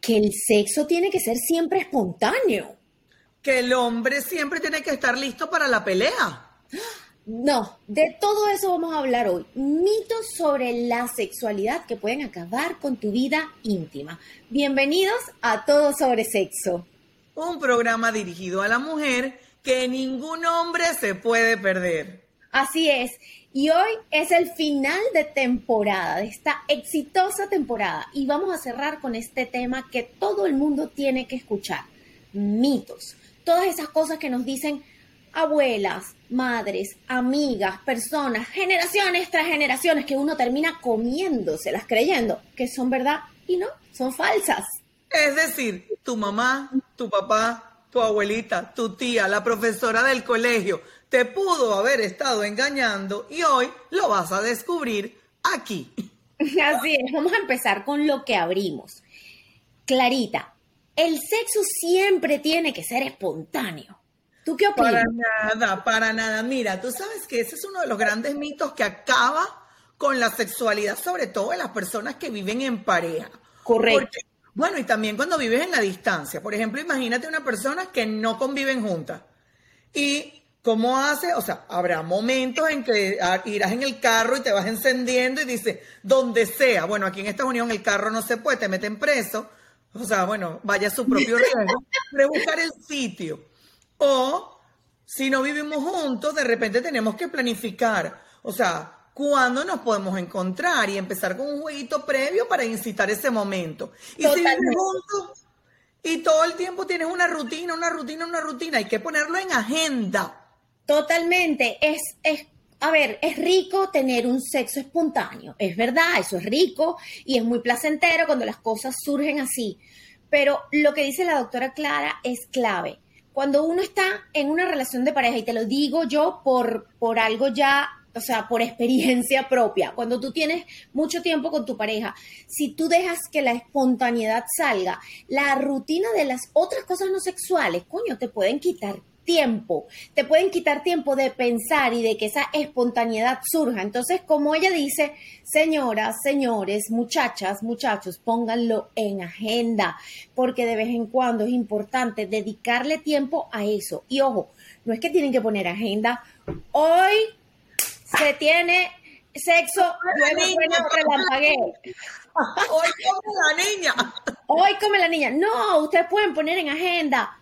que el sexo tiene que ser siempre espontáneo. Que el hombre siempre tiene que estar listo para la pelea. No, de todo eso vamos a hablar hoy. Mitos sobre la sexualidad que pueden acabar con tu vida íntima. Bienvenidos a Todo sobre Sexo. Un programa dirigido a la mujer que ningún hombre se puede perder. Así es. Y hoy es el final de temporada, de esta exitosa temporada. Y vamos a cerrar con este tema que todo el mundo tiene que escuchar. Mitos. Todas esas cosas que nos dicen abuelas, madres, amigas, personas, generaciones tras generaciones, que uno termina comiéndoselas creyendo que son verdad y no, son falsas. Es decir, tu mamá, tu papá, tu abuelita, tu tía, la profesora del colegio, te pudo haber estado engañando y hoy lo vas a descubrir aquí. Así es, vamos a empezar con lo que abrimos. Clarita, el sexo siempre tiene que ser espontáneo. ¿Tú qué opinas? Para nada, para nada. Mira, tú sabes que ese es uno de los grandes mitos que acaba con la sexualidad, sobre todo en las personas que viven en pareja. Correcto. Bueno, y también cuando vives en la distancia. Por ejemplo, imagínate una persona que no conviven juntas y ¿Cómo hace? O sea, habrá momentos en que ah, irás en el carro y te vas encendiendo y dice, donde sea. Bueno, aquí en esta unión el carro no se puede, te meten preso. O sea, bueno, vaya a su propio riesgo. Pero buscar el sitio. O, si no vivimos juntos, de repente tenemos que planificar. O sea, cuándo nos podemos encontrar y empezar con un jueguito previo para incitar ese momento. Y si vivimos juntos y todo el tiempo tienes una rutina, una rutina, una rutina, hay que ponerlo en agenda. Totalmente. Es, es, a ver, es rico tener un sexo espontáneo. Es verdad, eso es rico y es muy placentero cuando las cosas surgen así. Pero lo que dice la doctora Clara es clave. Cuando uno está en una relación de pareja, y te lo digo yo por, por algo ya o sea, por experiencia propia, cuando tú tienes mucho tiempo con tu pareja, si tú dejas que la espontaneidad salga, la rutina de las otras cosas no sexuales, coño, te pueden quitar tiempo, te pueden quitar tiempo de pensar y de que esa espontaneidad surja. Entonces, como ella dice, señoras, señores, muchachas, muchachos, pónganlo en agenda, porque de vez en cuando es importante dedicarle tiempo a eso. Y ojo, no es que tienen que poner agenda, hoy se tiene sexo, Hoy come la niña. Hoy come la niña. No, ustedes pueden poner en agenda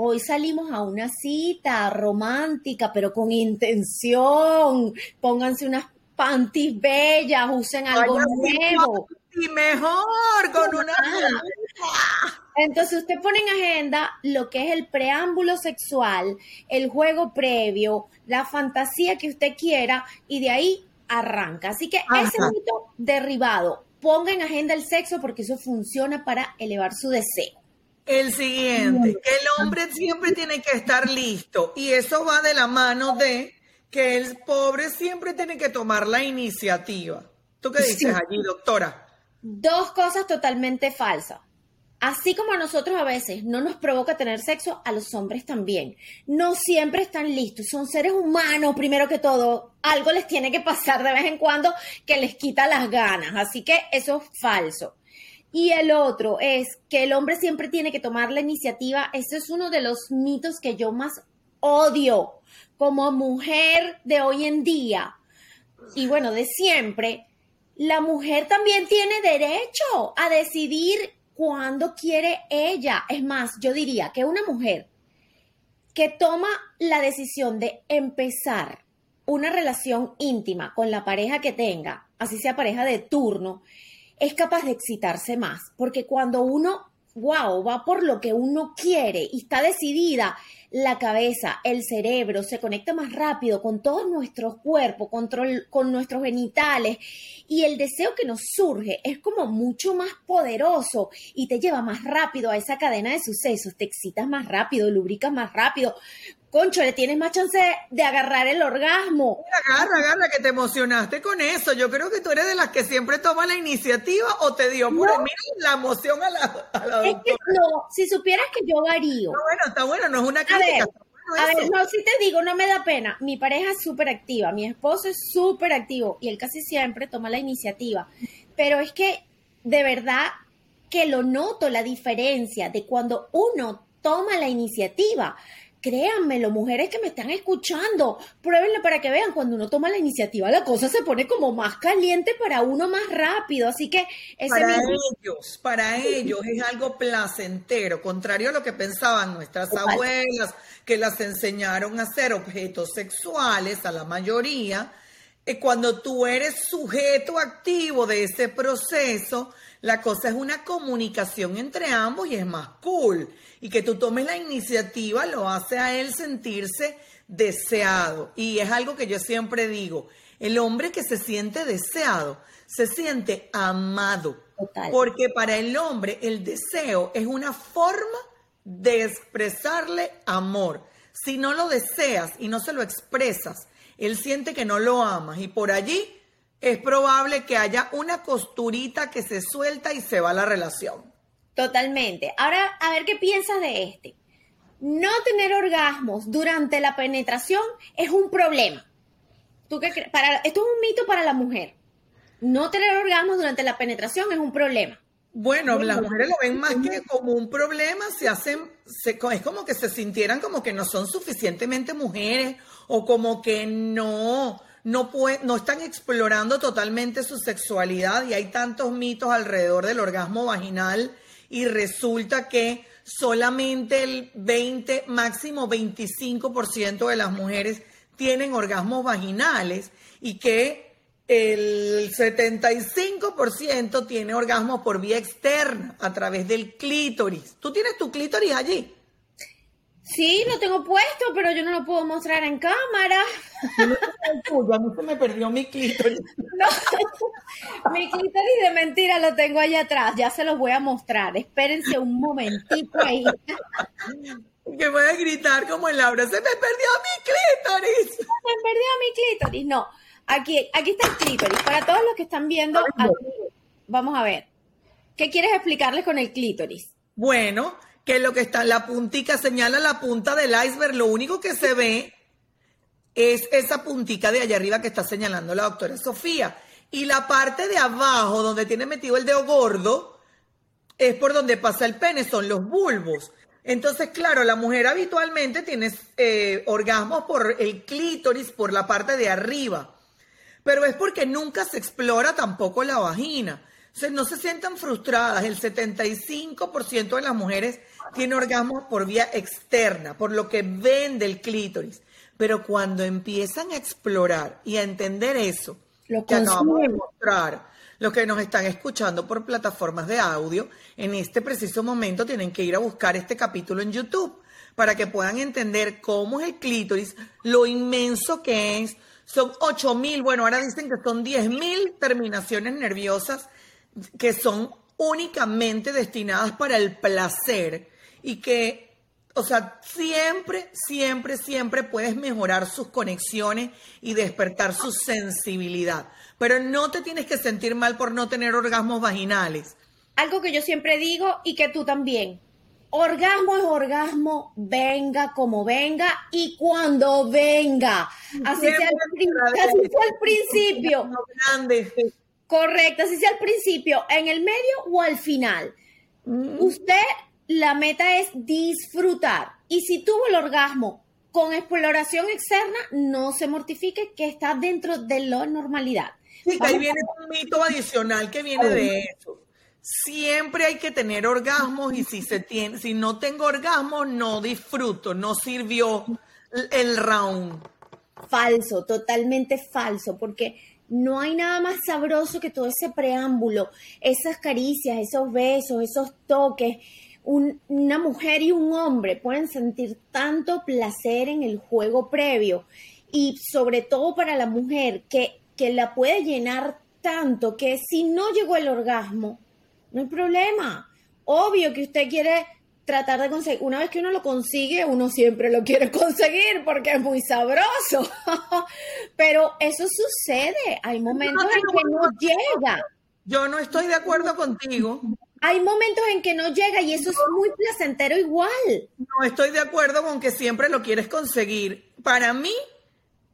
Hoy salimos a una cita romántica, pero con intención. Pónganse unas panties bellas, usen algo nuevo. Y mejor, con una... Entonces usted pone en agenda lo que es el preámbulo sexual, el juego previo, la fantasía que usted quiera y de ahí arranca. Así que ese mito derribado, ponga en agenda el sexo porque eso funciona para elevar su deseo. El siguiente, que el hombre siempre tiene que estar listo y eso va de la mano de que el pobre siempre tiene que tomar la iniciativa. ¿Tú qué dices allí, doctora? Dos cosas totalmente falsas. Así como a nosotros a veces no nos provoca tener sexo, a los hombres también. No siempre están listos, son seres humanos primero que todo. Algo les tiene que pasar de vez en cuando que les quita las ganas. Así que eso es falso. Y el otro es que el hombre siempre tiene que tomar la iniciativa. Ese es uno de los mitos que yo más odio como mujer de hoy en día. Y bueno, de siempre, la mujer también tiene derecho a decidir cuándo quiere ella. Es más, yo diría que una mujer que toma la decisión de empezar una relación íntima con la pareja que tenga, así sea pareja de turno, es capaz de excitarse más, porque cuando uno, wow, va por lo que uno quiere y está decidida, la cabeza, el cerebro se conecta más rápido con todos nuestros cuerpos, con, con nuestros genitales y el deseo que nos surge es como mucho más poderoso y te lleva más rápido a esa cadena de sucesos, te excitas más rápido, lubricas más rápido, concho, le tienes más chance de agarrar el orgasmo. Agarra, agarra, que te emocionaste con eso. Yo creo que tú eres de las que siempre toma la iniciativa o te dio por mí la emoción a la, a la Es que no, si supieras que yo varío. No, bueno, está bueno, no es una crítica. A ver, no, si te digo, no me da pena. Mi pareja es súper activa, mi esposo es súper activo y él casi siempre toma la iniciativa. Pero es que, de verdad, que lo noto la diferencia de cuando uno toma la iniciativa. Créanmelo, mujeres que me están escuchando, pruébenlo para que vean, cuando uno toma la iniciativa, la cosa se pone como más caliente para uno más rápido. Así que para ellos, para ellos es algo placentero, contrario a lo que pensaban nuestras abuelas, que las enseñaron a ser objetos sexuales, a la mayoría. Eh, cuando tú eres sujeto activo de ese proceso, la cosa es una comunicación entre ambos y es más cool. Y que tú tomes la iniciativa lo hace a él sentirse deseado. Y es algo que yo siempre digo, el hombre que se siente deseado, se siente amado. Porque para el hombre el deseo es una forma de expresarle amor. Si no lo deseas y no se lo expresas, él siente que no lo amas y por allí es probable que haya una costurita que se suelta y se va la relación. Totalmente. Ahora, a ver qué piensas de este. No tener orgasmos durante la penetración es un problema. ¿Tú qué crees? Para, esto es un mito para la mujer. No tener orgasmos durante la penetración es un problema. Bueno, las mujeres lo ven más que como un problema, se hacen, es como que se sintieran como que no son suficientemente mujeres o como que no, no, no están explorando totalmente su sexualidad y hay tantos mitos alrededor del orgasmo vaginal y resulta que solamente el 20, máximo 25% de las mujeres tienen orgasmos vaginales y que el 75% tiene orgasmos por vía externa a través del clítoris. ¿Tú tienes tu clítoris allí? Sí, lo tengo puesto, pero yo no lo puedo mostrar en cámara. a mí se me perdió mi clítoris. No, mi clítoris de mentira lo tengo ahí atrás, ya se los voy a mostrar. Espérense un momentito ahí. Que voy a gritar como en Laura, se me perdió mi clítoris. Se me perdió mi clítoris, no. Aquí, aquí está el clítoris. Para todos los que están viendo, vamos a ver. ¿Qué quieres explicarles con el clítoris? Bueno, que lo que está en la puntica señala la punta del iceberg, lo único que se ve es esa puntica de allá arriba que está señalando la doctora Sofía. Y la parte de abajo, donde tiene metido el dedo gordo, es por donde pasa el pene, son los bulbos. Entonces, claro, la mujer habitualmente tiene eh, orgasmos por el clítoris, por la parte de arriba. Pero es porque nunca se explora tampoco la vagina. O no se sientan frustradas. El 75% de las mujeres tiene orgasmos por vía externa, por lo que ven del clítoris. Pero cuando empiezan a explorar y a entender eso, lo que acabamos de mostrar, los que nos están escuchando por plataformas de audio, en este preciso momento tienen que ir a buscar este capítulo en YouTube para que puedan entender cómo es el clítoris, lo inmenso que es. Son 8.000, bueno, ahora dicen que son 10.000 terminaciones nerviosas que son únicamente destinadas para el placer y que, o sea, siempre, siempre, siempre puedes mejorar sus conexiones y despertar su sensibilidad. Pero no te tienes que sentir mal por no tener orgasmos vaginales. Algo que yo siempre digo y que tú también. Orgasmo es orgasmo, venga como venga y cuando venga. Así sea, al, principio. Correcto, así sea al principio, en el medio o al final. Mm. Usted, la meta es disfrutar. Y si tuvo el orgasmo con exploración externa, no se mortifique que está dentro de la normalidad. Sí, que ahí viene un mito adicional que viene de eso. Siempre hay que tener orgasmos y si se tiene, si no tengo orgasmo, no disfruto, no sirvió el round. Falso, totalmente falso, porque no hay nada más sabroso que todo ese preámbulo, esas caricias, esos besos, esos toques. Una mujer y un hombre pueden sentir tanto placer en el juego previo y sobre todo para la mujer que, que la puede llenar tanto que si no llegó el orgasmo, no hay problema. Obvio que usted quiere tratar de conseguir, una vez que uno lo consigue, uno siempre lo quiere conseguir porque es muy sabroso. Pero eso sucede, hay momentos en que no llega. Yo no estoy de acuerdo contigo. Hay momentos en que no llega y eso es muy placentero igual. No estoy de acuerdo con que siempre lo quieres conseguir. Para mí,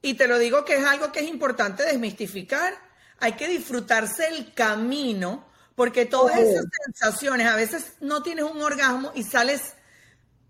y te lo digo que es algo que es importante desmistificar, hay que disfrutarse el camino, porque todas esas sensaciones, a veces no tienes un orgasmo y sales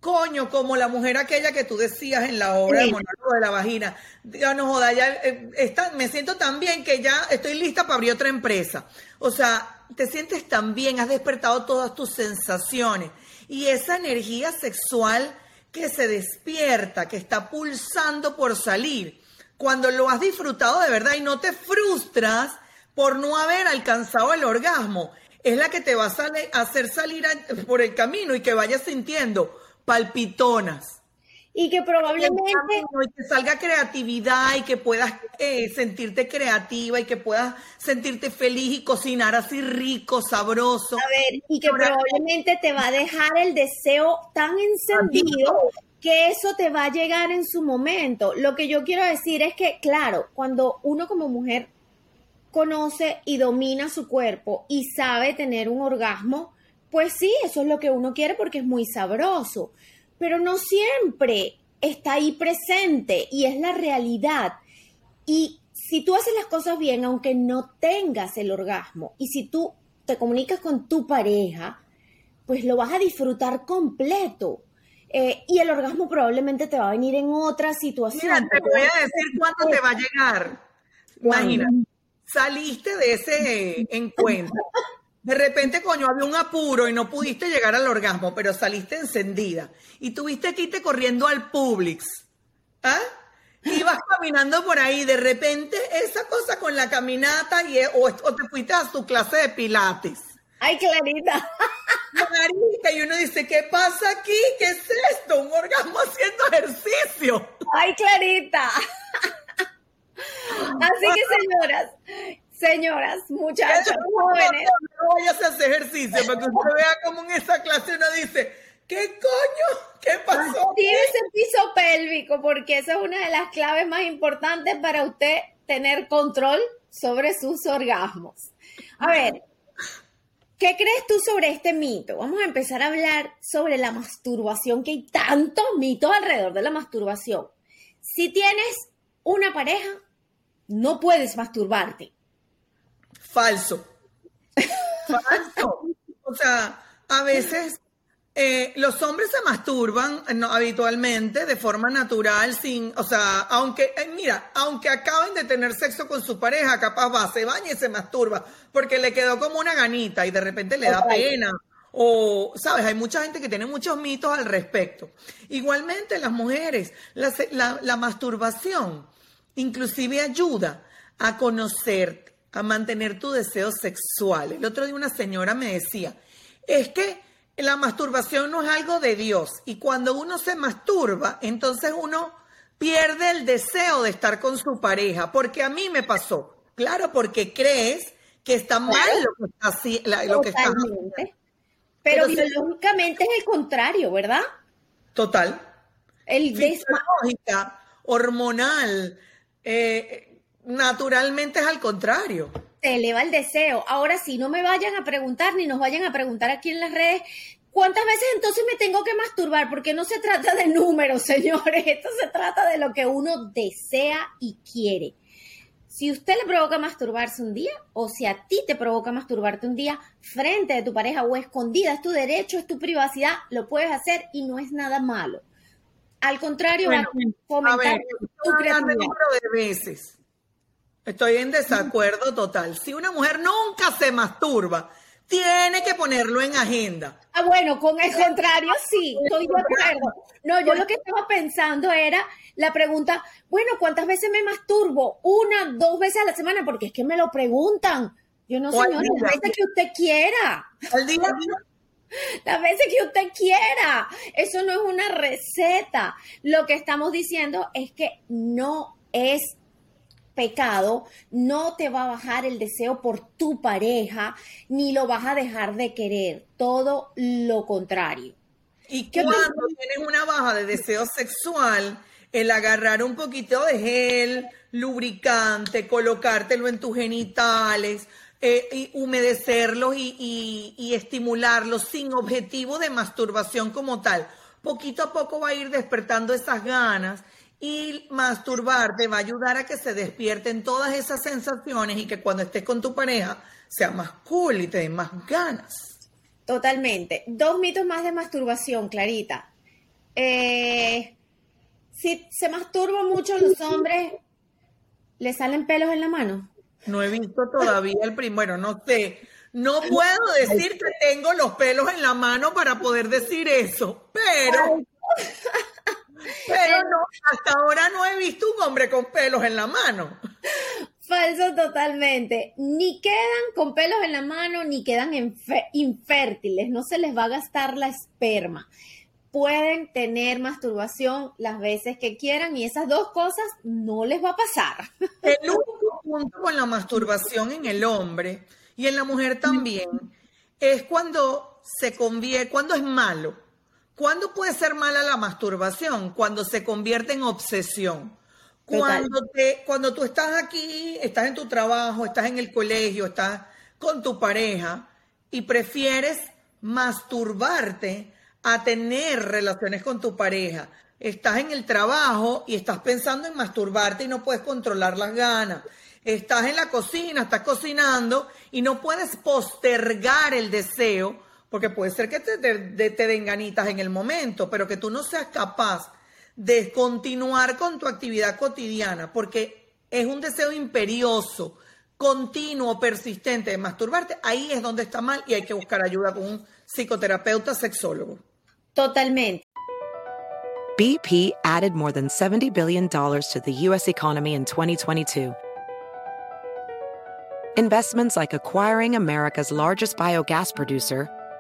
coño, como la mujer aquella que tú decías en la obra de monólogo de la vagina. Ya no joda, ya eh, me siento tan bien que ya estoy lista para abrir otra empresa. O sea, te sientes tan bien, has despertado todas tus sensaciones. Y esa energía sexual que se despierta, que está pulsando por salir, cuando lo has disfrutado de verdad y no te frustras por no haber alcanzado el orgasmo, es la que te va a hacer salir por el camino y que vayas sintiendo palpitonas. Y que probablemente... Y que salga creatividad y que puedas eh, sentirte creativa y que puedas sentirte feliz y cocinar así rico, sabroso. A ver, y que probablemente te va a dejar el deseo tan encendido que eso te va a llegar en su momento. Lo que yo quiero decir es que, claro, cuando uno como mujer conoce y domina su cuerpo y sabe tener un orgasmo, pues sí, eso es lo que uno quiere porque es muy sabroso, pero no siempre está ahí presente y es la realidad. Y si tú haces las cosas bien, aunque no tengas el orgasmo, y si tú te comunicas con tu pareja, pues lo vas a disfrutar completo. Eh, y el orgasmo probablemente te va a venir en otra situación. te voy a decir cuándo te va a llegar. Imagínate, saliste de ese encuentro de repente, coño, había un apuro y no pudiste llegar al orgasmo, pero saliste encendida y tuviste que irte corriendo al Publix. ¿Ah? Ibas caminando por ahí, de repente esa cosa con la caminata y, o, te fuiste a tu clase de pilates. Ay, Clarita. Clarita, y uno dice, ¿qué pasa aquí? ¿Qué es esto? Un orgasmo haciendo ejercicio. Ay, Clarita. Así que, señoras, Señoras, muchachos, jóvenes. No vayas a hacer ejercicio, para que usted vea cómo en esa clase uno dice, ¿qué coño? ¿Qué pasó? Tiene ese piso pélvico, porque esa es una de las claves más importantes para usted tener control sobre sus orgasmos. A ver, ¿qué crees tú sobre este mito? Vamos a empezar a hablar sobre la masturbación, que hay tantos mitos alrededor de la masturbación. Si tienes una pareja, no puedes masturbarte. Falso. Falso. O sea, a veces eh, los hombres se masturban no, habitualmente de forma natural, sin, o sea, aunque, eh, mira, aunque acaben de tener sexo con su pareja, capaz va, se baña y se masturba, porque le quedó como una ganita y de repente le da pena. O, sabes, hay mucha gente que tiene muchos mitos al respecto. Igualmente, las mujeres, la, la masturbación inclusive ayuda a conocerte a mantener tu deseo sexual. El otro día una señora me decía, es que la masturbación no es algo de Dios y cuando uno se masturba, entonces uno pierde el deseo de estar con su pareja, porque a mí me pasó, claro, porque crees que está mal lo que está, así, lo que está Pero, biológicamente es el contrario, ¿verdad? Total. El Fisiológica, hormonal, eh, Naturalmente es al contrario. Te eleva el deseo. Ahora sí, no me vayan a preguntar ni nos vayan a preguntar aquí en las redes ¿Cuántas veces entonces me tengo que masturbar? Porque no se trata de números, señores. Esto se trata de lo que uno desea y quiere. Si usted le provoca masturbarse un día, o si a ti te provoca masturbarte un día frente de tu pareja o escondida, es tu derecho, es tu privacidad, lo puedes hacer y no es nada malo. Al contrario, va a fomentar tu creatividad. de veces Estoy en desacuerdo total. Si una mujer nunca se masturba, tiene que ponerlo en agenda. Ah, bueno, con el contrario, sí, estoy de acuerdo. No, yo lo que estaba pensando era la pregunta, bueno, ¿cuántas veces me masturbo? Una, dos veces a la semana, porque es que me lo preguntan. Yo no sé, las veces que usted quiera. Al día. Las veces que usted quiera. Eso no es una receta. Lo que estamos diciendo es que no es pecado no te va a bajar el deseo por tu pareja, ni lo vas a dejar de querer, todo lo contrario. Y cuando tienes una baja de deseo sexual, el agarrar un poquito de gel, lubricante, colocártelo en tus genitales, eh, y humedecerlos y, y estimularlos sin objetivo de masturbación como tal. Poquito a poco va a ir despertando esas ganas y masturbarte va a ayudar a que se despierten todas esas sensaciones y que cuando estés con tu pareja sea más cool y te den más ganas. Totalmente. Dos mitos más de masturbación, Clarita. Eh, si se masturba mucho los hombres, ¿le salen pelos en la mano? No he visto todavía el primero, no sé. No puedo decir que tengo los pelos en la mano para poder decir eso, pero, pero no, hasta ahora no he visto un hombre con pelos en la mano. Falso totalmente. Ni quedan con pelos en la mano, ni quedan infértiles. No se les va a gastar la esperma. Pueden tener masturbación las veces que quieran y esas dos cosas no les va a pasar. El único punto con la masturbación en el hombre y en la mujer también es cuando se convierte, cuando es malo. ¿Cuándo puede ser mala la masturbación? Cuando se convierte en obsesión. Cuando, te, cuando tú estás aquí, estás en tu trabajo, estás en el colegio, estás con tu pareja y prefieres masturbarte a tener relaciones con tu pareja. Estás en el trabajo y estás pensando en masturbarte y no puedes controlar las ganas. Estás en la cocina, estás cocinando y no puedes postergar el deseo, porque puede ser que te, te, te den ganitas en el momento, pero que tú no seas capaz de continuar con tu actividad cotidiana, porque es un deseo imperioso, continuo, persistente de masturbarte, ahí es donde está mal y hay que buscar ayuda con un psicoterapeuta sexólogo. Totalmente. BP added more than $70 billion to the U.S. economy in 2022. Investments like acquiring America's largest biogas producer,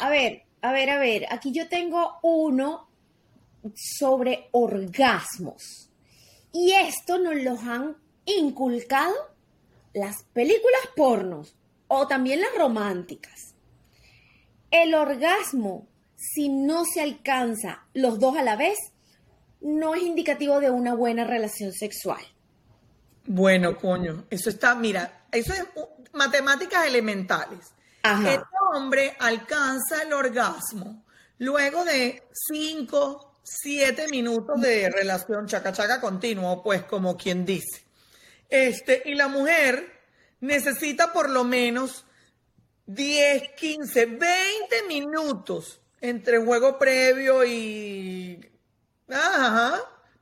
A ver, a ver, a ver, aquí yo tengo uno sobre orgasmos. Y esto nos lo han inculcado las películas pornos o también las románticas. El orgasmo, si no se alcanza los dos a la vez, no es indicativo de una buena relación sexual. Bueno, coño, eso está, mira, eso es matemáticas elementales. El hombre alcanza el orgasmo luego de 5, 7 minutos de relación chaca-chaca continuo, pues como quien dice. Este, y la mujer necesita por lo menos 10, 15, 20 minutos entre juego previo y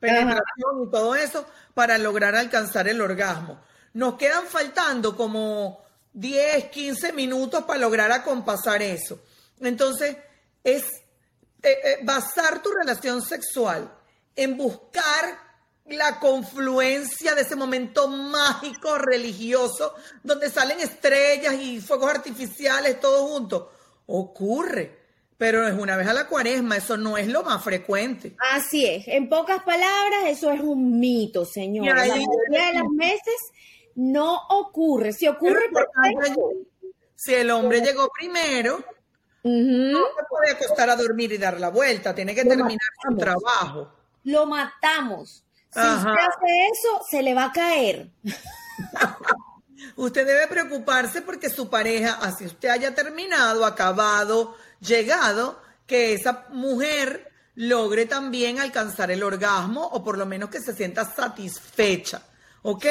penetración y todo eso para lograr alcanzar el orgasmo. Nos quedan faltando como 10, 15 minutos para lograr acompasar eso. Entonces, es eh, eh, basar tu relación sexual en buscar la confluencia de ese momento mágico religioso donde salen estrellas y fuegos artificiales todos juntos. Ocurre, pero es una vez a la cuaresma, eso no es lo más frecuente. Así es, en pocas palabras, eso es un mito, señor. La mayoría de las meses no ocurre. Si ocurre, si el hombre llegó primero, no se puede acostar a dormir y dar la vuelta, tiene que terminar su trabajo. Lo matamos. Si usted hace eso, se le va a caer. usted debe preocuparse porque su pareja, así usted haya terminado, acabado, llegado, que esa mujer logre también alcanzar el orgasmo o por lo menos que se sienta satisfecha. ¿Ok?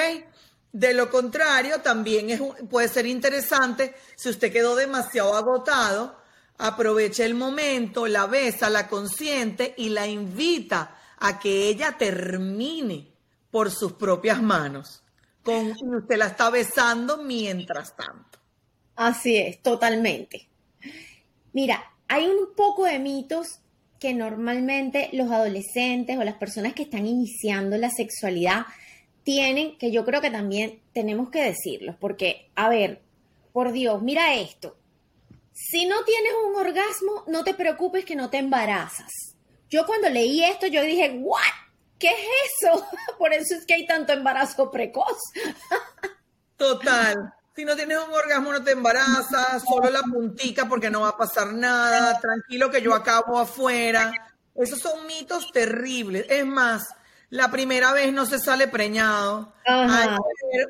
De lo contrario, también es, puede ser interesante si usted quedó demasiado agotado, aproveche el momento, la besa, la consiente y la invita a que ella termine por sus propias manos. Con, y usted la está besando mientras tanto. Así es, totalmente. Mira, hay un poco de mitos que normalmente los adolescentes o las personas que están iniciando la sexualidad tienen, que yo creo que también tenemos que decirlos, porque, a ver, por Dios, mira esto. Si no tienes un orgasmo, no te preocupes que no te embarazas. Yo cuando leí esto, yo dije, ¿what? ¿Qué es eso? Por eso es que hay tanto embarazo precoz. Total. Si no tienes un orgasmo no te embarazas, solo la puntica porque no va a pasar nada, tranquilo que yo acabo afuera. Esos son mitos terribles. Es más, la primera vez no se sale preñado.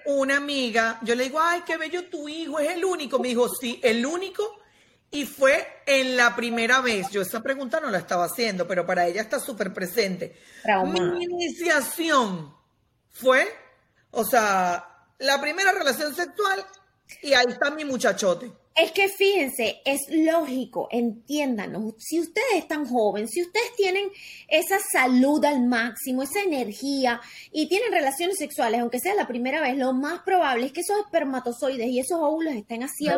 una amiga, yo le digo, ay, qué bello tu hijo, es el único. Me dijo, sí, el único. Y fue en la primera vez. Yo esa pregunta no la estaba haciendo, pero para ella está súper presente. Mi iniciación fue, o sea, la primera relación sexual y ahí está mi muchachote. Es que fíjense, es lógico, entiéndanos, si ustedes están jóvenes, si ustedes tienen esa salud al máximo, esa energía y tienen relaciones sexuales, aunque sea la primera vez, lo más probable es que esos espermatozoides y esos óvulos estén así a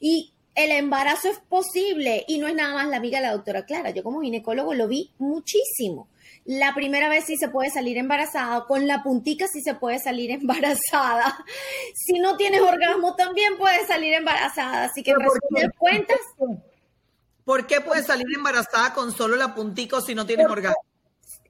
Y el embarazo es posible y no es nada más la amiga de la doctora Clara. Yo como ginecólogo lo vi muchísimo. La primera vez sí se puede salir embarazada, con la puntica sí se puede salir embarazada. Si no tienes orgasmo también puedes salir embarazada, así que ¿por cuentas. ¿Por qué puedes salir embarazada con solo la puntica o si no tienes orgasmo?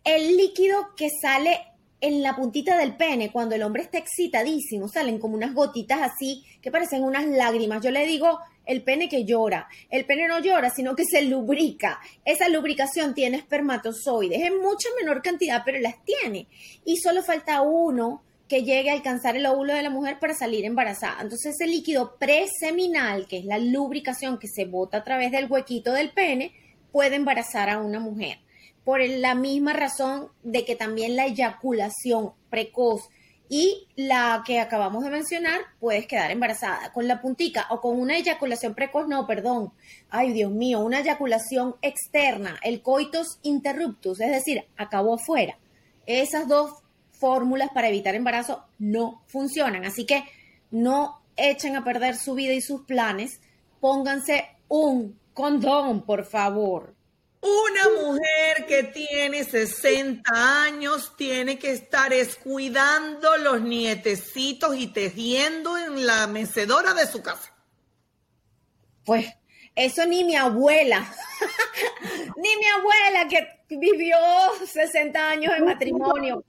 El líquido que sale en la puntita del pene, cuando el hombre está excitadísimo, salen como unas gotitas así que parecen unas lágrimas. Yo le digo el pene que llora. El pene no llora, sino que se lubrica. Esa lubricación tiene espermatozoides en mucha menor cantidad, pero las tiene. Y solo falta uno que llegue a alcanzar el óvulo de la mujer para salir embarazada. Entonces ese líquido preseminal, que es la lubricación que se bota a través del huequito del pene, puede embarazar a una mujer. Por la misma razón de que también la eyaculación precoz y la que acabamos de mencionar, puedes quedar embarazada con la puntica o con una eyaculación precoz, no, perdón. Ay, Dios mío, una eyaculación externa, el coitus interruptus, es decir, acabó afuera. Esas dos fórmulas para evitar embarazo no funcionan, así que no echen a perder su vida y sus planes. Pónganse un condón, por favor. Una mujer que tiene 60 años tiene que estar escuidando los nietecitos y tejiendo en la mecedora de su casa. Pues eso ni mi abuela, ni mi abuela que vivió 60 años en matrimonio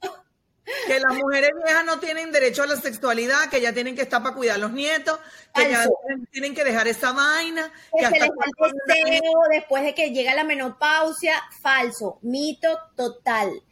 que las mujeres viejas no tienen derecho a la sexualidad, que ya tienen que estar para cuidar a los nietos, que ya tienen que dejar esa vaina. Que, se les deseo después de que llega la menopausia. Falso, mito total.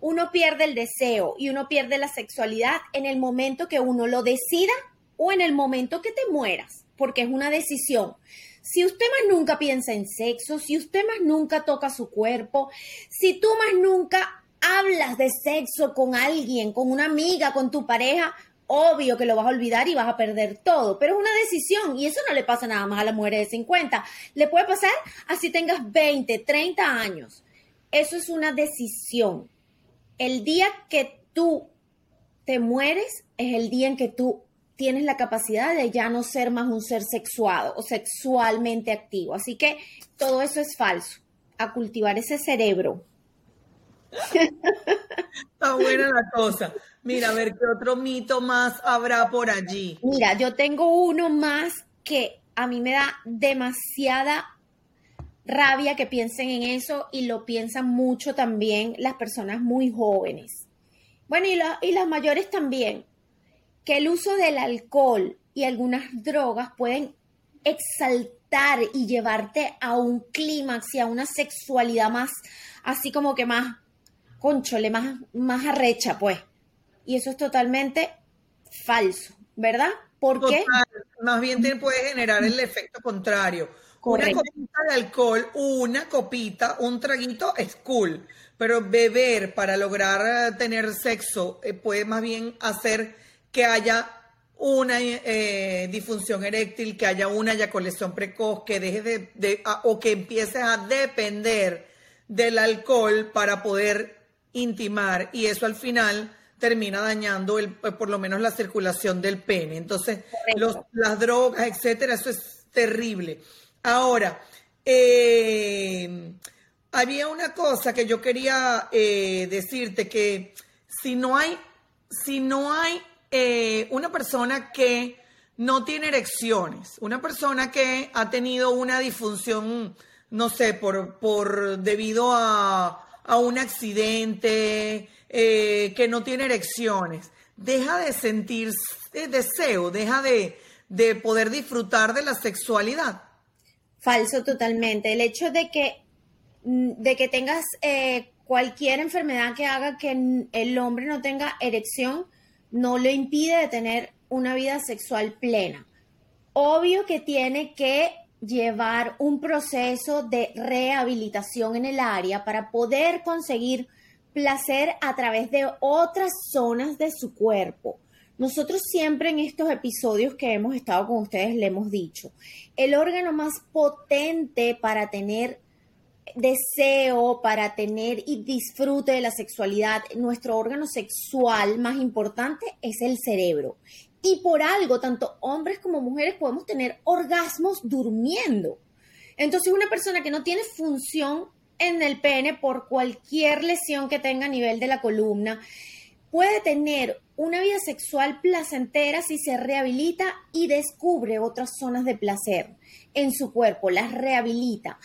Uno pierde el deseo y uno pierde la sexualidad en el momento que uno lo decida o en el momento que te mueras, porque es una decisión. Si usted más nunca piensa en sexo, si usted más nunca toca su cuerpo, si tú más nunca hablas de sexo con alguien, con una amiga, con tu pareja, obvio que lo vas a olvidar y vas a perder todo, pero es una decisión y eso no le pasa nada más a las mujeres de 50, le puede pasar así tengas 20, 30 años. Eso es una decisión. El día que tú te mueres es el día en que tú tienes la capacidad de ya no ser más un ser sexuado o sexualmente activo. Así que todo eso es falso. A cultivar ese cerebro. Está buena la cosa. Mira, a ver qué otro mito más habrá por allí. Mira, yo tengo uno más que a mí me da demasiada rabia que piensen en eso y lo piensan mucho también las personas muy jóvenes. Bueno, y, y las mayores también, que el uso del alcohol y algunas drogas pueden exaltar y llevarte a un clímax y a una sexualidad más, así como que más conchole, más, más arrecha, pues. Y eso es totalmente falso, ¿verdad? ¿Por qué? Más bien te puede generar el efecto contrario. Una copita de alcohol, una copita, un traguito es cool, pero beber para lograr eh, tener sexo eh, puede más bien hacer que haya una eh, disfunción eréctil, que haya una eyaculación precoz, que deje de, o que empieces a depender del alcohol para poder intimar y eso al final termina dañando el, por lo menos la circulación del pene. Entonces, las drogas, etcétera, eso es terrible. Ahora, eh, había una cosa que yo quería eh, decirte que si no hay, si no hay eh, una persona que no tiene erecciones, una persona que ha tenido una disfunción, no sé, por, por debido a, a un accidente, que no tiene erecciones, deja de sentir deseo, deja de, de poder disfrutar de la sexualidad. Falso totalmente. El hecho de que, mm, de que tengas eh, cualquier enfermedad que haga que el hombre no tenga erección no le impide de tener una vida sexual plena. Obvio que tiene que llevar un proceso de rehabilitación en el área para poder conseguir placer a través de otras zonas de su cuerpo. Nosotros siempre en estos episodios que hemos estado con ustedes le hemos dicho, el órgano más potente para tener deseo, para tener y disfrute de la sexualidad, nuestro órgano sexual más importante es el cerebro. Y por algo, tanto hombres como mujeres podemos tener orgasmos durmiendo. Entonces, una persona que no tiene función en el pene por cualquier lesión que tenga a nivel de la columna, puede tener una vida sexual placentera si se rehabilita y descubre otras zonas de placer en su cuerpo, las rehabilita.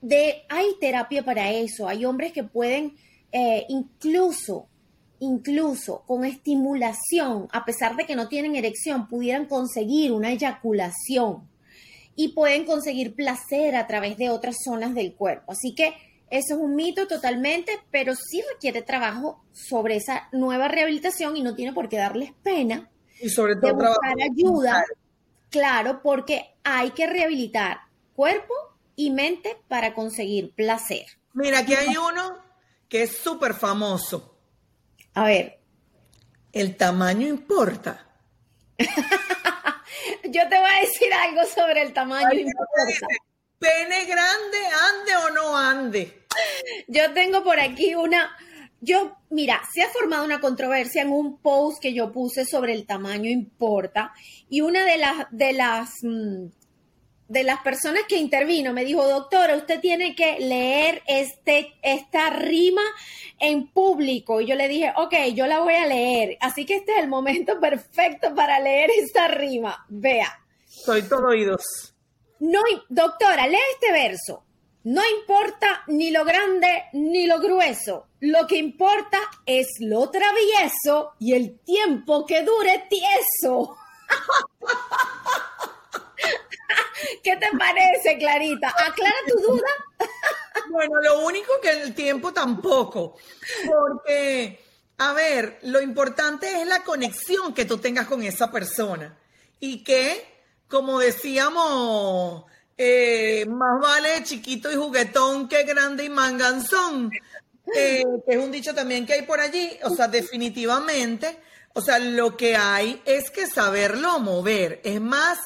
De, hay terapia para eso, hay hombres que pueden eh, incluso, incluso con estimulación, a pesar de que no tienen erección, pudieran conseguir una eyaculación y pueden conseguir placer a través de otras zonas del cuerpo. Así que eso es un mito totalmente, pero sí requiere trabajo sobre esa nueva rehabilitación y no tiene por qué darles pena. Y sobre todo buscar ayuda, claro, porque hay que rehabilitar cuerpo y mente para conseguir placer. Mira, aquí hay uno que es súper famoso. A ver. El tamaño importa. Yo te voy a decir algo sobre el tamaño importa. Pene grande, ande o no ande. Yo tengo por aquí una, yo, mira, se ha formado una controversia en un post que yo puse sobre el tamaño importa y una de las, de las, mm, de las personas que intervino me dijo, doctora, usted tiene que leer este, esta rima en público. Y yo le dije, ok, yo la voy a leer. Así que este es el momento perfecto para leer esta rima. Vea. Soy todo oídos. No, doctora, lee este verso. No importa ni lo grande ni lo grueso. Lo que importa es lo travieso y el tiempo que dure tieso. ¿Qué te parece, Clarita? ¿Aclara tu duda? bueno, lo único que el tiempo tampoco. Porque, a ver, lo importante es la conexión que tú tengas con esa persona. Y que como decíamos, eh, más vale chiquito y juguetón que grande y manganzón, que es un dicho también que hay por allí. O sea, definitivamente, o sea, lo que hay es que saberlo mover. Es más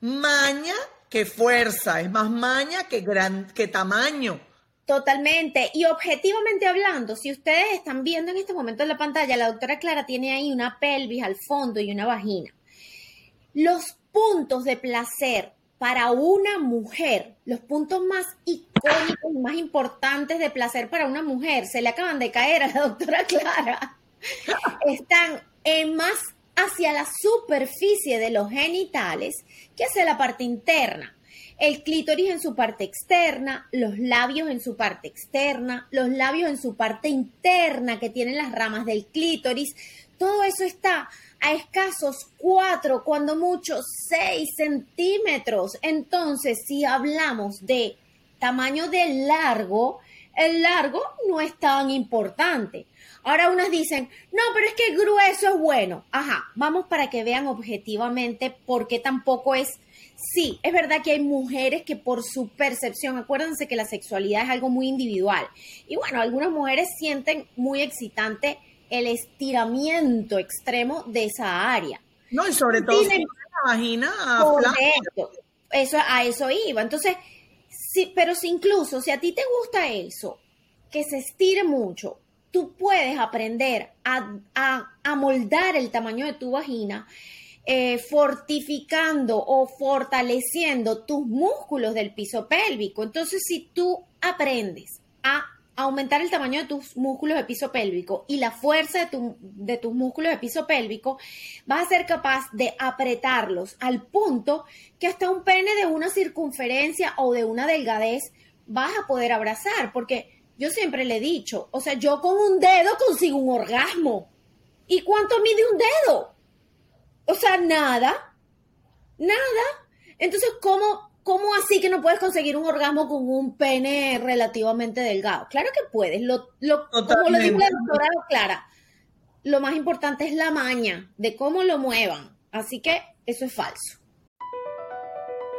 maña que fuerza, es más maña que, gran, que tamaño. Totalmente. Y objetivamente hablando, si ustedes están viendo en este momento en la pantalla, la doctora Clara tiene ahí una pelvis al fondo y una vagina. Los puntos de placer para una mujer, los puntos más icónicos y más importantes de placer para una mujer, se le acaban de caer a la doctora Clara, están en más hacia la superficie de los genitales que hacia la parte interna. El clítoris en su parte externa, los labios en su parte externa, los labios en su parte interna que tienen las ramas del clítoris, todo eso está a escasos 4, cuando mucho 6 centímetros. Entonces, si hablamos de tamaño de largo, el largo no es tan importante. Ahora unas dicen, no, pero es que grueso es bueno. Ajá, vamos para que vean objetivamente por qué tampoco es... Sí, es verdad que hay mujeres que por su percepción, acuérdense que la sexualidad es algo muy individual. Y bueno, algunas mujeres sienten muy excitante el estiramiento extremo de esa área. No, y sobre todo si la vagina Correcto. Eso, a eso iba. Entonces, sí, pero si incluso si a ti te gusta eso, que se estire mucho, tú puedes aprender a, moldar el tamaño de tu vagina, eh, fortificando o fortaleciendo tus músculos del piso pélvico. Entonces, si tú aprendes a aumentar el tamaño de tus músculos de piso pélvico y la fuerza de, de, tus músculos de piso pélvico, vas a ser capaz de apretarlos al punto que hasta un pene de una circunferencia o de una delgadez vas a poder abrazar, porque yo siempre le he dicho, o sea, yo con un dedo consigo un orgasmo. ¿Y cuánto mide un dedo? O sea, nada, nada. Entonces, ¿cómo, cómo así que no puedes conseguir un orgasmo con un pene relativamente delgado? Claro que puedes. Lo, lo, como lo dijo la doctora Clara, lo más importante es la maña de cómo lo muevan. Así que eso es falso.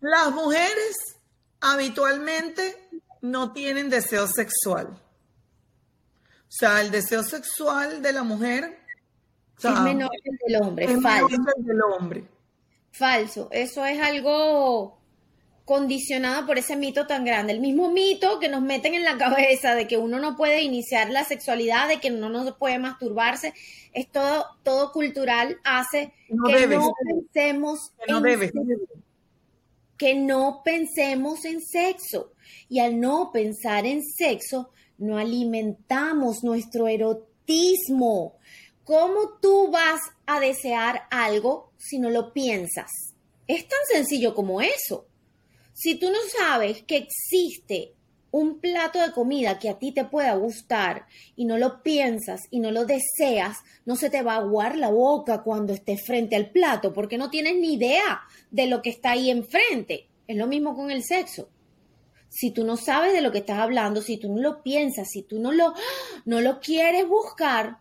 Las mujeres habitualmente no tienen deseo sexual. O sea, el deseo sexual de la mujer es menor que el del hombre. Es falso. menor que el del hombre. Falso. Eso es algo condicionado por ese mito tan grande. El mismo mito que nos meten en la cabeza de que uno no puede iniciar la sexualidad, de que uno no puede masturbarse, es todo, todo cultural, hace que no pensemos que no debe que no pensemos en sexo. Y al no pensar en sexo, no alimentamos nuestro erotismo. ¿Cómo tú vas a desear algo si no lo piensas? Es tan sencillo como eso. Si tú no sabes que existe un plato de comida que a ti te pueda gustar y no lo piensas y no lo deseas, no se te va a aguar la boca cuando estés frente al plato porque no tienes ni idea de lo que está ahí enfrente. Es lo mismo con el sexo. Si tú no sabes de lo que estás hablando, si tú no lo piensas, si tú no lo, no lo quieres buscar,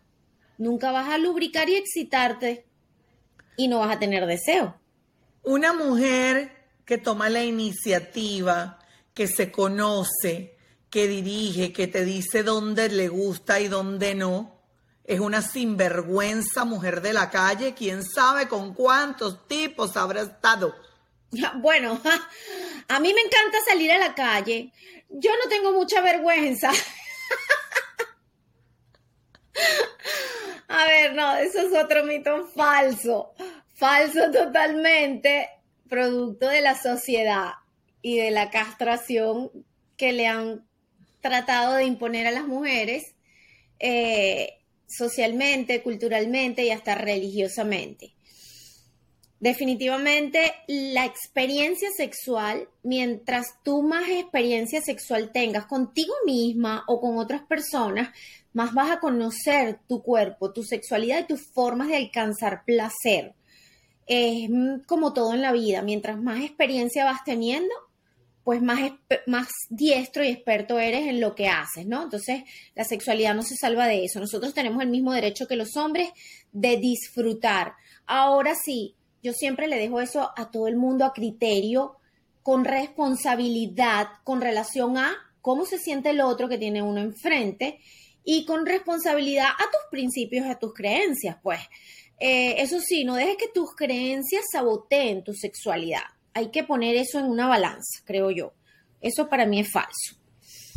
nunca vas a lubricar y excitarte y no vas a tener deseo. Una mujer que toma la iniciativa, que se conoce, que dirige, que te dice dónde le gusta y dónde no, es una sinvergüenza mujer de la calle, quién sabe con cuántos tipos habrá estado. Bueno, a mí me encanta salir a la calle. Yo no tengo mucha vergüenza. A ver, no, eso es otro mito falso. Falso totalmente, producto de la sociedad y de la castración que le han tratado de imponer a las mujeres eh, socialmente, culturalmente y hasta religiosamente. Definitivamente, la experiencia sexual, mientras tú más experiencia sexual tengas contigo misma o con otras personas, más vas a conocer tu cuerpo, tu sexualidad y tus formas de alcanzar placer. Es como todo en la vida, mientras más experiencia vas teniendo, pues más, más diestro y experto eres en lo que haces, ¿no? Entonces, la sexualidad no se salva de eso. Nosotros tenemos el mismo derecho que los hombres de disfrutar. Ahora sí, yo siempre le dejo eso a todo el mundo a criterio con responsabilidad con relación a cómo se siente el otro que tiene uno enfrente y con responsabilidad a tus principios, a tus creencias, pues. Eh, eso sí, no dejes que tus creencias saboteen tu sexualidad. Hay que poner eso en una balanza, creo yo. Eso para mí es falso.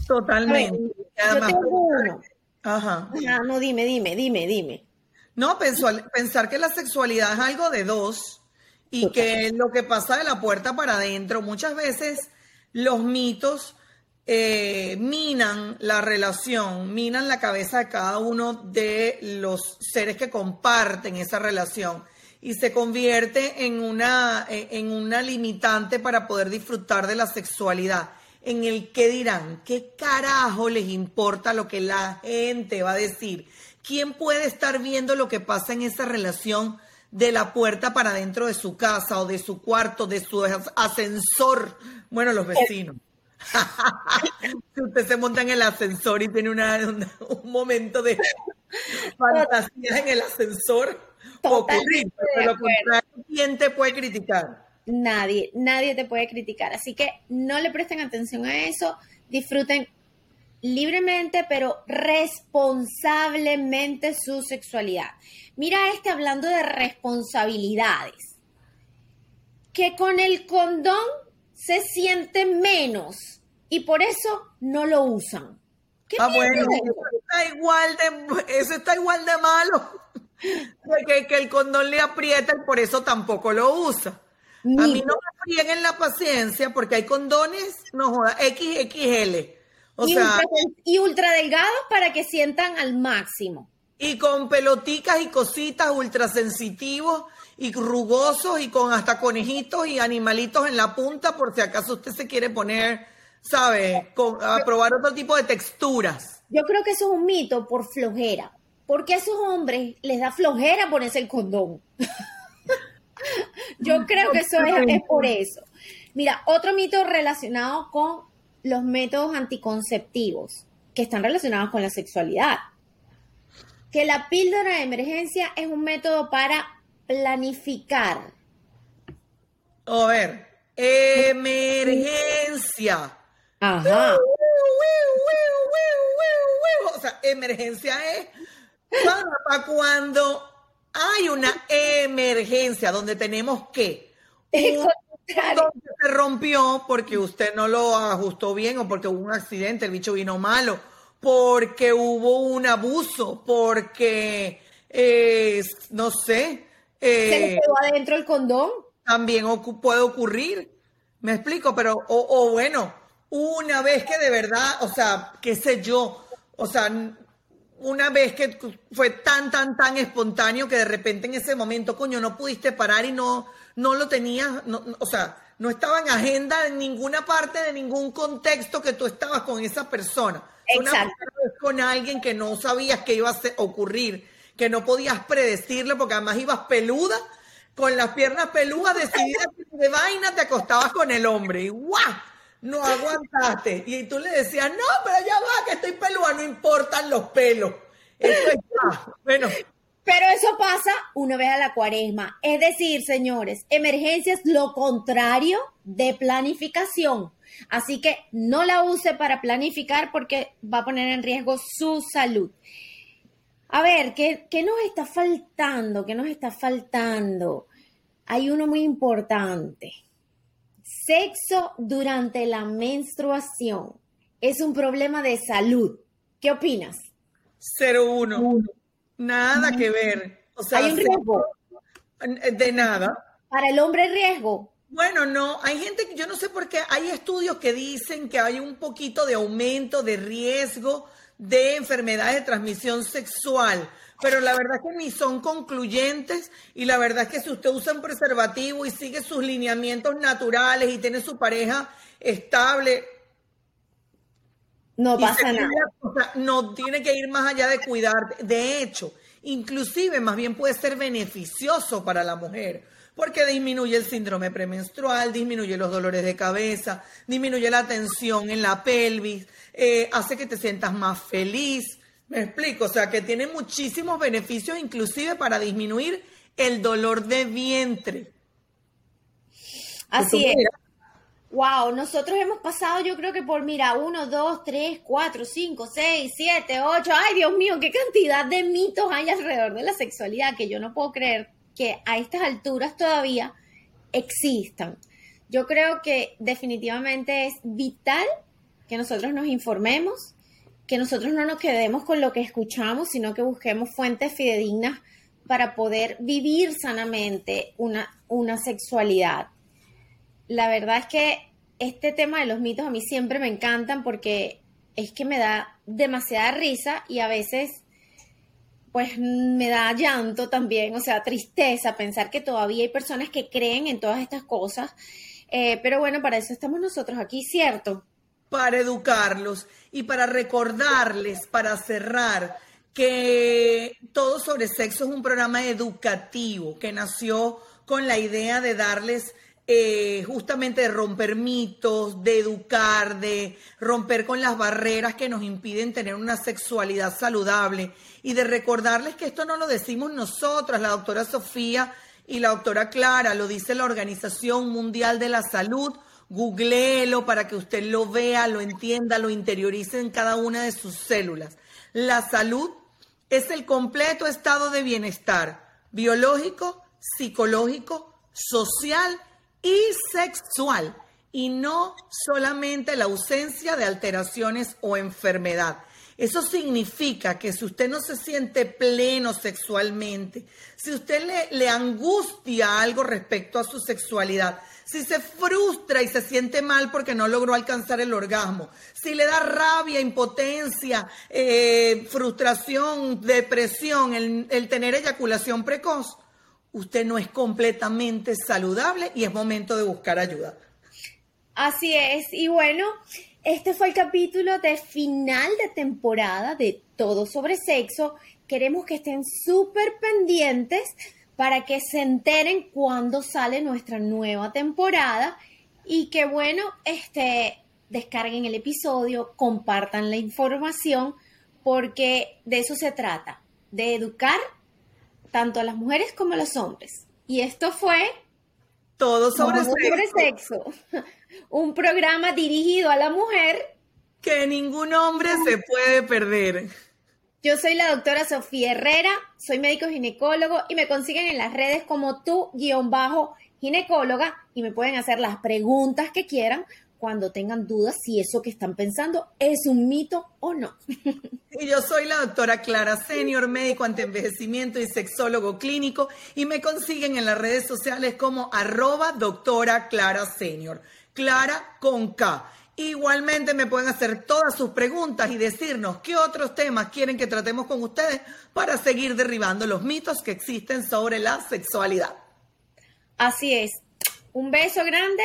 Totalmente. yo tengo uno. Ajá. No, dime, dime, dime, dime. No, pensar que la sexualidad es algo de dos y que lo que pasa de la puerta para adentro, muchas veces los mitos eh, minan la relación, minan la cabeza de cada uno de los seres que comparten esa relación y se convierte en una, en una limitante para poder disfrutar de la sexualidad. En el que dirán, ¿qué carajo les importa lo que la gente va a decir? ¿Quién puede estar viendo lo que pasa en esa relación de la puerta para dentro de su casa o de su cuarto, de su ascensor? Bueno, los vecinos. si usted se monta en el ascensor y tiene una, un momento de fantasía en el ascensor, ocurrir, pero ¿quién te puede criticar? Nadie, nadie te puede criticar. Así que no le presten atención a eso, disfruten libremente, pero responsablemente su sexualidad. Mira este hablando de responsabilidades. Que con el condón se siente menos y por eso no lo usan. ¿Qué ah, bueno, eso está igual de, eso está igual de malo. Que, que el condón le aprieta y por eso tampoco lo usa. A mí no me frieguen la paciencia porque hay condones, no joda, XXL. O y, sea, ultra, y ultra delgados para que sientan al máximo. Y con peloticas y cositas ultra sensitivos y rugosos y con hasta conejitos y animalitos en la punta por si acaso usted se quiere poner, ¿sabe? a probar otro tipo de texturas. Yo creo que eso es un mito por flojera. Porque a esos hombres les da flojera ponerse el condón. Yo creo que eso es, por eso. Mira, otro mito relacionado con los métodos anticonceptivos que están relacionados con la sexualidad. Que la píldora de emergencia es un método para planificar. A ver, emergencia. Ajá. O sea, emergencia es para cuando hay una emergencia donde tenemos que se rompió porque usted no lo ajustó bien o porque hubo un accidente, el bicho vino malo, porque hubo un abuso, porque eh, no sé. Eh, ¿Se le quedó adentro el condón? También puede ocurrir, me explico, pero, o, o bueno, una vez que de verdad, o sea, qué sé yo, o sea, una vez que fue tan, tan, tan espontáneo que de repente en ese momento, coño, no pudiste parar y no, no lo tenías, o sea, no estaba en agenda en ninguna parte de ningún contexto que tú estabas con esa persona. Exacto. con alguien que no sabías que iba a ocurrir, que no podías predecirlo porque además ibas peluda, con las piernas peludas, decidida de vaina, te acostabas con el hombre y ¡guau! no aguantaste. Y tú le decías, no, pero ya va, que estoy pelúa, no importan los pelos. Bueno. Pero eso pasa una vez a la cuaresma. Es decir, señores, emergencia es lo contrario de planificación. Así que no la use para planificar porque va a poner en riesgo su salud. A ver, ¿qué, qué nos está faltando? ¿Qué nos está faltando? Hay uno muy importante Sexo durante la menstruación es un problema de salud. ¿Qué opinas? Cero uno. Nada que ver. O sea, ¿Hay un riesgo? De nada. ¿Para el hombre riesgo? Bueno, no, hay gente que yo no sé por qué, hay estudios que dicen que hay un poquito de aumento de riesgo de enfermedades de transmisión sexual pero la verdad es que ni son concluyentes y la verdad es que si usted usa un preservativo y sigue sus lineamientos naturales y tiene su pareja estable, no pasa nada. no tiene que ir más allá de cuidar. De hecho, inclusive más bien puede ser beneficioso para la mujer porque disminuye el síndrome premenstrual, disminuye los dolores de cabeza, disminuye la tensión en la pelvis, eh, hace que te sientas más feliz. Me explico, o sea que tiene muchísimos beneficios, inclusive para disminuir el dolor de vientre. Así es. Wow, nosotros hemos pasado, yo creo que por, mira, uno, dos, tres, cuatro, cinco, seis, siete, ocho. Ay, Dios mío, qué cantidad de mitos hay alrededor de la sexualidad que yo no puedo creer que a estas alturas todavía existan. Yo creo que definitivamente es vital que nosotros nos informemos, que nosotros no nos quedemos con lo que escuchamos, sino que busquemos fuentes fidedignas para poder vivir sanamente una, una sexualidad la verdad es que este tema de los mitos a mí siempre me encantan porque es que me da demasiada risa y a veces pues me da llanto también, o sea, tristeza pensar que todavía hay personas que creen en todas estas cosas. Eh, pero bueno, para eso estamos nosotros aquí, ¿cierto? Para educarlos y para recordarles, para cerrar, que todo sobre sexo es un programa educativo que nació con la idea de darles eh, justamente de romper mitos, de educar, de romper con las barreras que nos impiden tener una sexualidad saludable y de recordarles que esto no lo decimos nosotras, la doctora Sofía y la doctora Clara, lo dice la Organización Mundial de la Salud. Googleelo para que usted lo vea, lo entienda, lo interiorice en cada una de sus células. La salud es el completo estado de bienestar biológico, psicológico, social y sexual y no solamente la ausencia de alteraciones o enfermedad. Eso significa que si usted no se siente pleno sexualmente, si usted le, angustia algo respecto a su sexualidad, si se frustra y se siente mal porque no logró alcanzar el orgasmo, si le da rabia, impotencia, eh, frustración, depresión, el tener eyaculación precoz, usted no es completamente saludable y es momento de buscar ayuda. Así es, y bueno, este fue el capítulo de final de temporada de Todo sobre Sexo. Queremos que estén súper pendientes para que se enteren cuándo sale nuestra nueva temporada y que bueno, este, descarguen el episodio, compartan la información, porque de eso se trata, de educar tanto a las mujeres como a los hombres. Y esto fue Todo sobre, sexo. Un programa dirigido a la mujer. Que ningún hombre se puede perder. Yo soy la doctora Sofía Herrera, soy médico ginecólogo y me consiguen en las redes como tú guion bajo ginecóloga y me pueden hacer las preguntas que quieran cuando tengan dudas si eso que están pensando es un mito o no. Y yo soy la doctora Clara Senior, médico ante envejecimiento y sexólogo clínico, y me consiguen en las redes sociales como arroba doctora Clara Senior, Clara con K. Igualmente me pueden hacer todas sus preguntas y decirnos qué otros temas quieren que tratemos con ustedes para seguir derribando los mitos que existen sobre la sexualidad. Así es. Un beso grande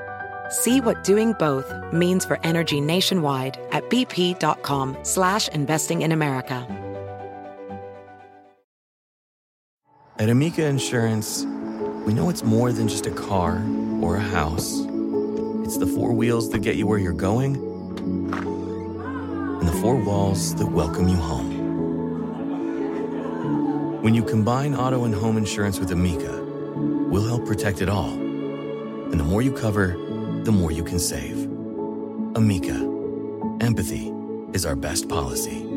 See what doing both means for energy nationwide at bp.com slash investing in America. At Amica Insurance, we know it's more than just a car or a house. It's the four wheels that get you where you're going and the four walls that welcome you home. When you combine auto and home insurance with Amica, we'll help protect it all. And the more you cover, the more you can save. Amica, empathy is our best policy.